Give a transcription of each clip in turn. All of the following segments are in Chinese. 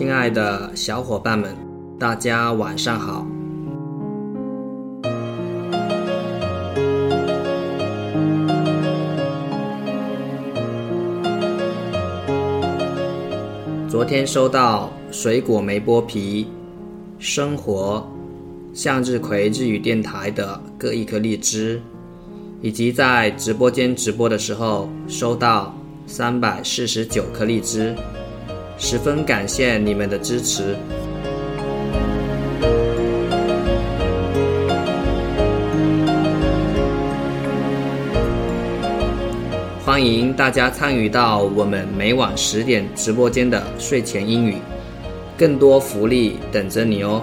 亲爱的小伙伴们，大家晚上好。昨天收到水果没剥皮、生活、向日葵日语电台的各一颗荔枝，以及在直播间直播的时候收到三百四十九颗荔枝，十分感谢你们的支持。欢迎大家参与到我们每晚十点直播间的睡前英语，更多福利等着你哦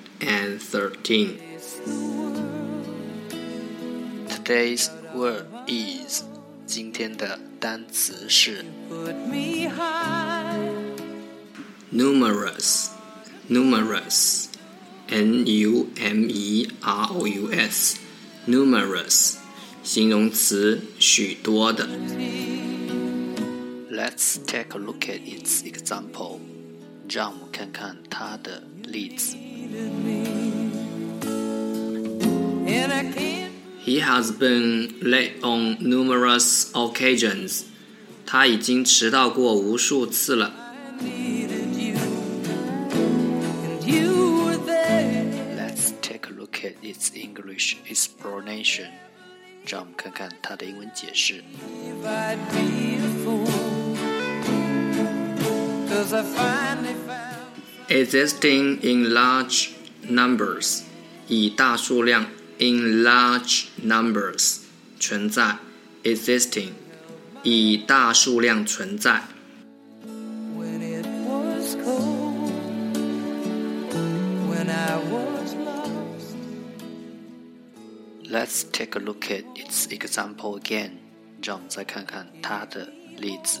and thirteen. face the world. Today's word is 今天的单词是 Put me high. numerous, numerous, n u m e r o u s, numerous，形容词，许多的。Let's take a look at its example，让我们看看它的例子。 And I can't He has been late on numerous occasions，他已经迟到过无数次了。 needed you. And you were there. Let's take a look at its English explanation。让我们看看它的英文解释。 If I'd be a fool. Cause I finally found Existing in large numbers，以大数量 in large numbers 存在。Existing，以大数量存在。 when it was cold. When I was lost. Let's take a look at its example again。让我们再看看它的例子。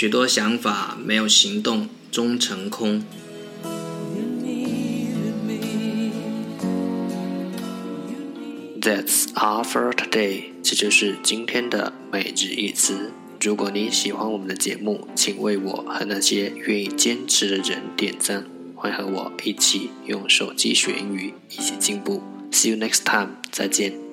许多想法没有行动终成空。That's all for today。这就是今天的每日一词。如果你喜欢我们的节目，请为我和那些愿意坚持的人点赞。欢和我一起用手机学英语，一起进步。See you next time，再见。